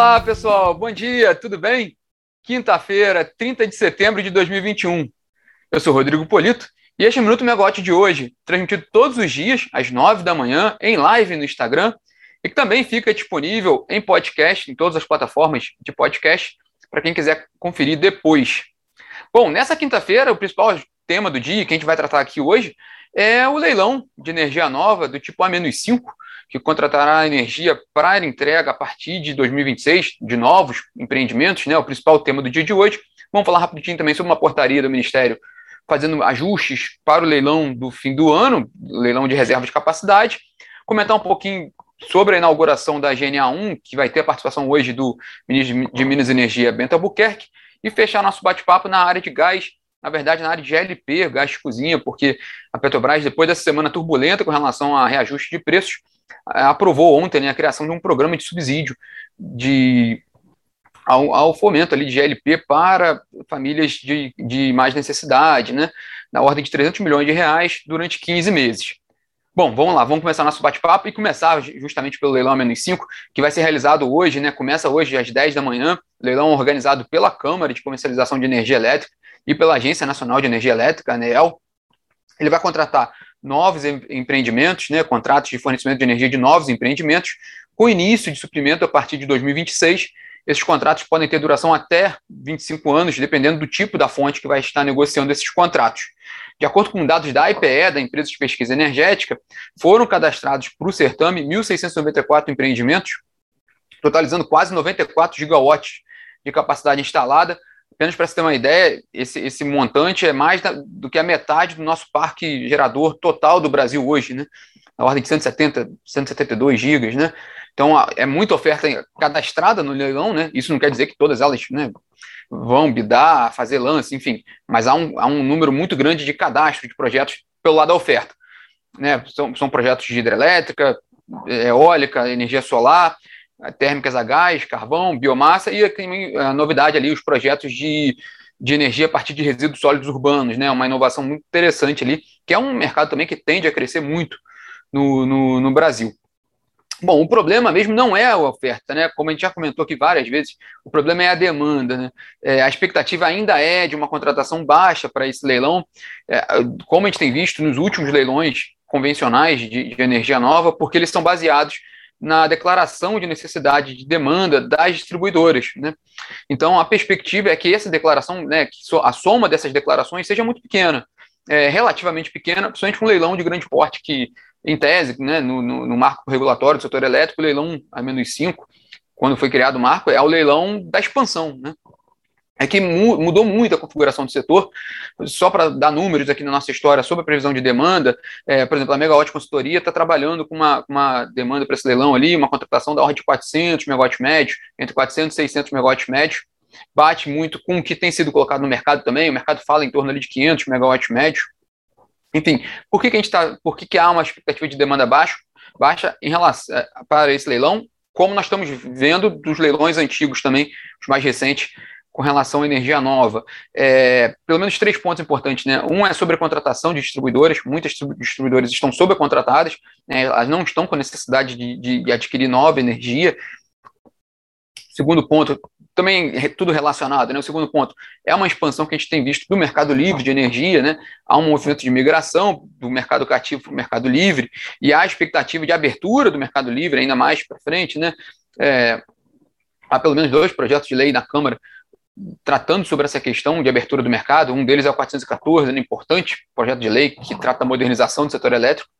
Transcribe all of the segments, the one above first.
Olá, pessoal. Bom dia, tudo bem? Quinta-feira, 30 de setembro de 2021. Eu sou Rodrigo Polito e este é o Minuto Megote de hoje, transmitido todos os dias, às 9 da manhã, em live no Instagram e que também fica disponível em podcast, em todas as plataformas de podcast, para quem quiser conferir depois. Bom, nessa quinta-feira, o principal tema do dia que a gente vai tratar aqui hoje é o leilão de energia nova do tipo A-5, que contratará energia para entrega a partir de 2026 de novos empreendimentos, né, o principal tema do dia de hoje. Vamos falar rapidinho também sobre uma portaria do Ministério fazendo ajustes para o leilão do fim do ano, leilão de reserva de capacidade. Comentar um pouquinho sobre a inauguração da GNA1, que vai ter a participação hoje do ministro de Minas e Energia, Bento Albuquerque, e fechar nosso bate-papo na área de gás, na verdade, na área de GLP, gás de cozinha, porque a Petrobras, depois dessa semana turbulenta com relação a reajuste de preços, eh, aprovou ontem né, a criação de um programa de subsídio de, ao, ao fomento ali de GLP para famílias de, de mais necessidade, né, na ordem de 300 milhões de reais durante 15 meses. Bom, vamos lá, vamos começar nosso bate-papo e começar justamente pelo leilão menos 5, que vai ser realizado hoje, né? Começa hoje às 10 da manhã, leilão organizado pela Câmara de Comercialização de Energia Elétrica e pela Agência Nacional de Energia Elétrica, ANEEL. Ele vai contratar novos empreendimentos, né, contratos de fornecimento de energia de novos empreendimentos, com início de suprimento a partir de 2026. Esses contratos podem ter duração até 25 anos, dependendo do tipo da fonte que vai estar negociando esses contratos. De acordo com dados da IPE, da Empresa de Pesquisa Energética, foram cadastrados para o certame 1.694 empreendimentos, totalizando quase 94 gigawatts de capacidade instalada, apenas para você ter uma ideia, esse, esse montante é mais da, do que a metade do nosso parque gerador total do Brasil hoje, né? Na ordem de 170, 172 gigas, né? Então, é muita oferta cadastrada no leilão, né? Isso não quer dizer que todas elas né, vão bidar, fazer lance, enfim, mas há um, há um número muito grande de cadastro de projetos pelo lado da oferta. Né? São, são projetos de hidrelétrica, eólica, energia solar, térmicas a gás, carvão, biomassa e a novidade ali, os projetos de, de energia a partir de resíduos sólidos urbanos, né? Uma inovação muito interessante ali, que é um mercado também que tende a crescer muito no, no, no Brasil. Bom, o problema mesmo não é a oferta, né? Como a gente já comentou aqui várias vezes, o problema é a demanda, né? É, a expectativa ainda é de uma contratação baixa para esse leilão, é, como a gente tem visto nos últimos leilões convencionais de, de energia nova, porque eles são baseados na declaração de necessidade de demanda das distribuidoras. Né? Então, a perspectiva é que essa declaração, né, que a soma dessas declarações seja muito pequena, é, relativamente pequena, principalmente um leilão de grande porte que, em tese, né, no, no, no marco regulatório do setor elétrico, leilão a menos 5, quando foi criado o marco, é o leilão da expansão. Né? É que mudou muito a configuração do setor. Só para dar números aqui na nossa história sobre a previsão de demanda, é, por exemplo, a Megawatt Consultoria está trabalhando com uma, uma demanda para esse leilão ali, uma contratação da ordem de 400 megawatts médio, entre 400 e 600 megawatts médio, bate muito com o que tem sido colocado no mercado também, o mercado fala em torno ali de 500 megawatts médio. Enfim, por que, que a gente está, por que, que há uma expectativa de demanda baixa, baixa em relação é, para esse leilão, como nós estamos vendo dos leilões antigos também, os mais recentes, com relação à energia nova. É, pelo menos três pontos importantes. Né? Um é sobre a contratação de distribuidores. Muitas distribuidoras estão sobrecontratadas, né? elas não estão com necessidade de, de adquirir nova energia. Segundo ponto, também tudo relacionado, né? O segundo ponto é uma expansão que a gente tem visto do mercado livre de energia, né? Há um movimento de migração do mercado cativo para o mercado livre e há a expectativa de abertura do mercado livre ainda mais para frente, né? É, há pelo menos dois projetos de lei na Câmara tratando sobre essa questão de abertura do mercado. Um deles é o 414, um né, importante projeto de lei que trata da modernização do setor elétrico.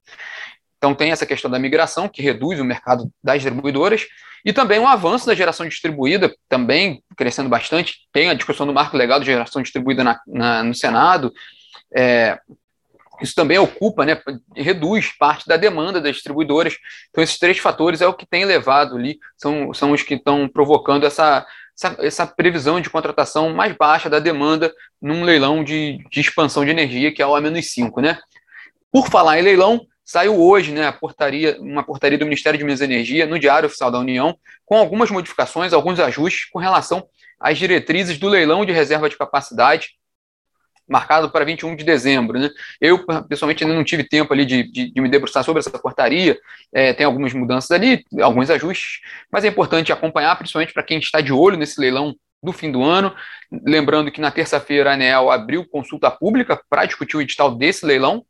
Então, tem essa questão da migração, que reduz o mercado das distribuidoras, e também um avanço da geração distribuída, também crescendo bastante. Tem a discussão do marco legal de geração distribuída na, na, no Senado. É, isso também ocupa, né, reduz parte da demanda das distribuidoras. Então, esses três fatores é o que tem levado ali, são, são os que estão provocando essa essa, essa, previsão de contratação mais baixa da demanda num leilão de, de expansão de energia, que é o A-5, né? Por falar em leilão, saiu hoje né, a portaria, uma portaria do Ministério de Minas e Energia no Diário Oficial da União, com algumas modificações, alguns ajustes com relação às diretrizes do leilão de reserva de capacidade marcado para 21 de dezembro. Né? Eu, pessoalmente, ainda não tive tempo ali de, de, de me debruçar sobre essa portaria, é, tem algumas mudanças ali, alguns ajustes, mas é importante acompanhar, principalmente para quem está de olho nesse leilão do fim do ano. Lembrando que na terça-feira a ANEL abriu consulta pública para discutir o edital desse leilão,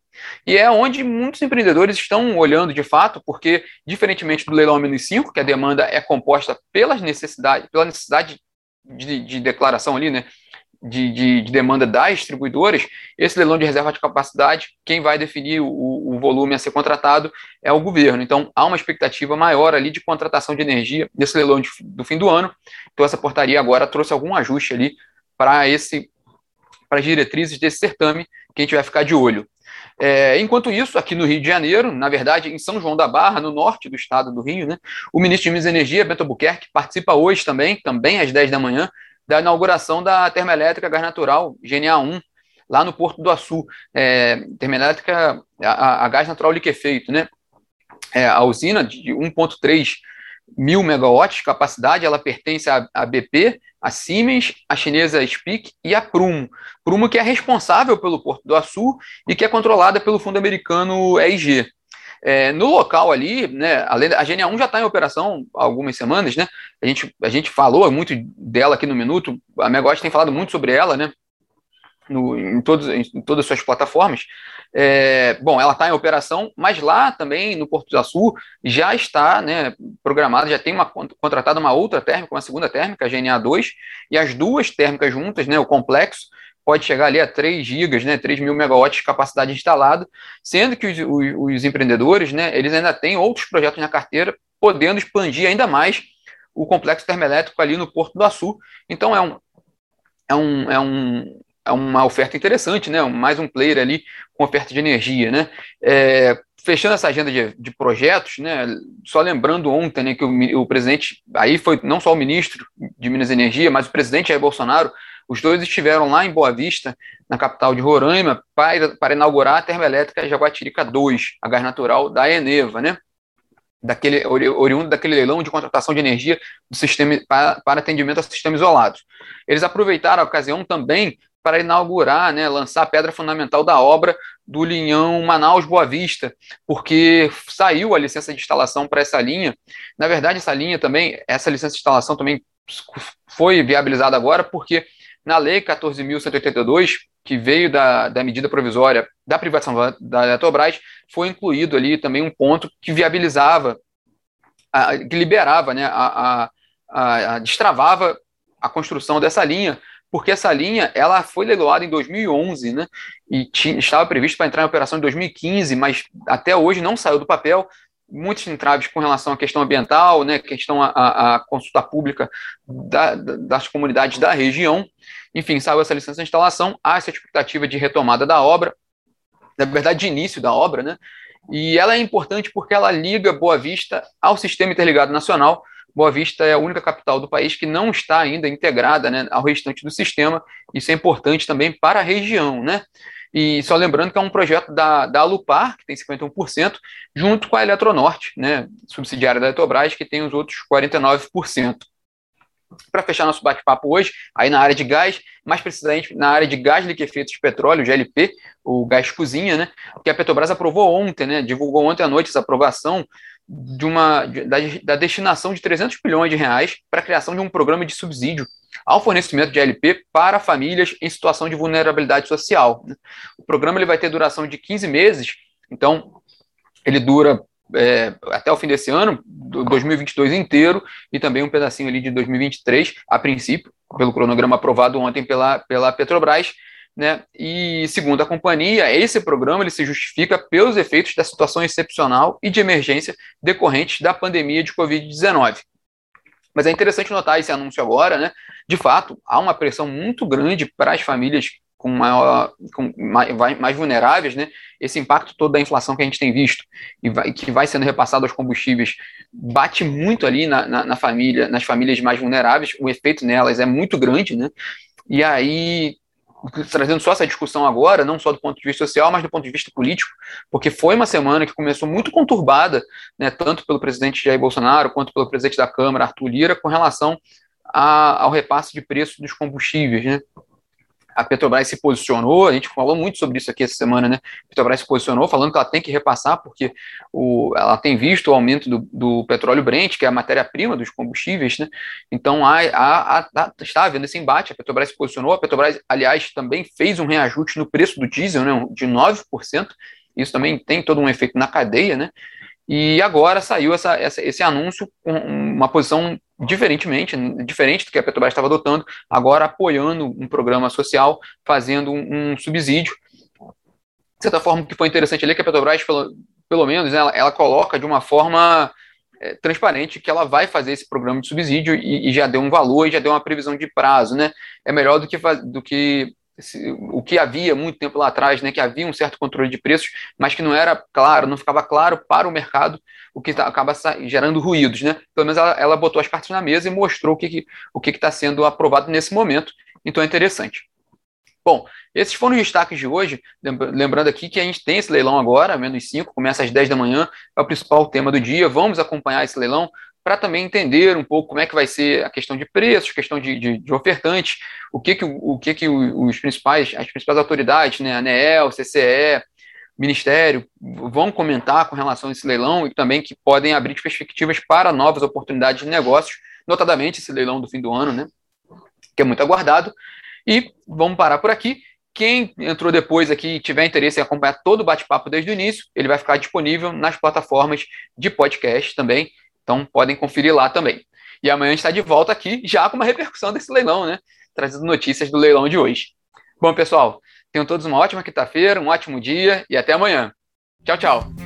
e é onde muitos empreendedores estão olhando de fato, porque, diferentemente do leilão menos 5, que a demanda é composta pelas necessidades, pela necessidade de, de declaração ali, né? De, de, de, demanda das distribuidoras, esse leilão de reserva de capacidade, quem vai definir o, o, volume a ser contratado é o governo. Então, há uma expectativa maior ali de contratação de energia nesse leilão de, do fim do ano. Então, essa portaria agora trouxe algum ajuste ali para esse para as diretrizes desse certame que a gente vai ficar de olho. É, enquanto isso, aqui no Rio de Janeiro, na verdade, em São João da Barra, no norte do estado do Rio, né, o ministro de Minas e Energia, Bento Albuquerque, participa hoje também, também às 10 da manhã, da inauguração da termoelétrica gás natural GNA 1, lá no Porto do Açu. É, termoelétrica a, a, gás natural liquefeito, né? É, a usina de 1,3 mil megawatts de capacidade, ela pertence à, à BP, a Siemens, a chinesa SPIC e a Prumo. Prumo que é responsável pelo Porto do Açu e que é controlada pelo fundo americano EIG. É, no local ali, né, além a GNA 1 já está em operação há algumas semanas, né? A gente, a gente falou muito dela aqui no Minuto, a Megawatt tem falado muito sobre ela, né? No, em, todos, em todas as suas plataformas. É, bom, ela está em operação, mas lá também no Porto do Açu já está né, programada, já tem uma, contratada uma outra térmica, uma segunda térmica, a GNA2, e as duas térmicas juntas, né, o complexo, pode chegar ali a 3 gigas, né, 3 mil megawatts de capacidade instalada, sendo que os, os, os empreendedores, né, eles ainda têm outros projetos na carteira, podendo expandir ainda mais o complexo termoelétrico ali no Porto do Açu. Então é um, é um, é um, é uma oferta interessante, né? Mais um player ali com oferta de energia, né? É, fechando essa agenda de, de, projetos, né? Só lembrando ontem, né, que o, o, presidente, aí foi não só o ministro de Minas e Energia, mas o presidente Jair Bolsonaro, os dois estiveram lá em Boa Vista, na capital de Roraima, para, para inaugurar a termoelétrica Jaguatirica 2, a gás natural da Eneva, né? Daquele, oriundo daquele leilão de contratação de energia do sistema para, para atendimento a sistemas isolados. Eles aproveitaram a ocasião também para inaugurar, né, lançar a pedra fundamental da obra do linhão Manaus-Boa Vista, porque saiu a licença de instalação para essa linha. Na verdade, essa linha também, essa licença de instalação também foi viabilizada agora, porque na Lei 14.182, que veio da, da medida provisória da privatização da Eletrobras, foi incluído ali também um ponto que viabilizava, a, que liberava, né, a, a, a destravava a construção dessa linha, porque essa linha ela foi leiloada em 2011, né? E tinha, estava previsto para entrar em operação em 2015, mas até hoje não saiu do papel. Muitos entraves com relação à questão ambiental, né? Questão à consulta pública da, das comunidades da região. Enfim, saiu essa licença de instalação, há essa expectativa de retomada da obra, na verdade, de início da obra, né? E ela é importante porque ela liga Boa Vista ao Sistema Interligado Nacional, Boa Vista é a única capital do país que não está ainda integrada né, ao restante do sistema. Isso é importante também para a região, né? E só lembrando que é um projeto da, da Alupar, que tem 51%, junto com a Eletronorte, né, subsidiária da Eletrobras, que tem os outros 49%. Para fechar nosso bate-papo hoje, aí na área de gás, mais precisamente na área de gás liquefeito de petróleo, GLP, o gás cozinha, né? Que a Petrobras aprovou ontem, né? Divulgou ontem à noite essa aprovação de uma da, da, destinação de 300 bilhões de reais para a criação de um programa de subsídio ao fornecimento de LP para famílias em situação de vulnerabilidade social. Né? O programa ele vai ter duração de 15 meses, então ele dura é, até o fim desse ano, 2022 inteiro, e também um pedacinho ali de 2023, a princípio, pelo cronograma aprovado ontem pela, pela Petrobras, né? E segundo a companhia, esse programa ele se justifica pelos efeitos da situação excepcional e de emergência decorrentes da pandemia de Covid-19. Mas é interessante notar esse anúncio agora, né? De fato, há uma pressão muito grande para as famílias com, maior, com mais, mais, vulneráveis, né? Esse impacto todo da inflação que a gente tem visto e vai, que vai sendo repassado aos combustíveis bate muito ali na, na, na família, nas famílias mais vulneráveis. O efeito nelas é muito grande, né? E aí trazendo só essa discussão agora, não só do ponto de vista social, mas do ponto de vista político, porque foi uma semana que começou muito conturbada, né, tanto pelo presidente Jair Bolsonaro quanto pelo presidente da Câmara, Arthur Lira, com relação a, ao repasse de preço dos combustíveis. Né. a Petrobras se posicionou, a gente falou muito sobre isso aqui essa semana, né? A Petrobras se posicionou falando que ela tem que repassar, porque o, ela tem visto o aumento do, do petróleo Brent, que é a matéria-prima dos combustíveis, né? Então há, há, está havendo esse embate, a Petrobras se posicionou, a Petrobras, aliás, também fez um reajuste no preço do diesel, né? De 9%, isso também tem todo um efeito na cadeia, né? E agora saiu essa, essa, esse anúncio com uma posição diferentemente, diferente do que a Petrobras estava adotando, agora apoiando um programa social, fazendo um, um subsídio. De certa forma, que foi interessante ali é que a Petrobras, pelo, pelo menos, ela, ela coloca de uma forma é, transparente que ela vai fazer esse programa de subsídio e, e, já deu um valor e já deu uma previsão de prazo, né? É melhor do que, do que o que havia muito tempo lá atrás, né, que havia um certo controle de preços, mas que não era claro, não ficava claro para o mercado, o que tá, acaba gerando ruídos, né? Pelo menos ela, ela, botou as cartas na mesa e mostrou o que que, o que está sendo aprovado nesse momento. Então é interessante. Bom, esses foram os destaques de hoje. Lembrando aqui que a gente tem esse leilão agora, menos 5, começa às 10 da manhã, é o principal tema do dia. Vamos acompanhar esse leilão para também entender um pouco como é que vai ser a questão de preços, questão de, de, de ofertantes, o que que, o, que que os principais, as principais autoridades, né, ANEEL, CCE, Ministério, vão comentar com relação a esse leilão e também que podem abrir perspectivas para novas oportunidades de negócios, notadamente esse leilão do fim do ano, né, que é muito aguardado. E vamos parar por aqui. Quem entrou depois aqui e tiver interesse em acompanhar todo o bate-papo desde o início, ele vai ficar disponível nas plataformas de podcast também. Então podem conferir lá também. E amanhã a gente está de volta aqui, já com uma repercussão desse leilão, né? Trazendo notícias do leilão de hoje. Bom, pessoal, tenham todos uma ótima quinta-feira, um ótimo dia e até amanhã. Tchau, tchau.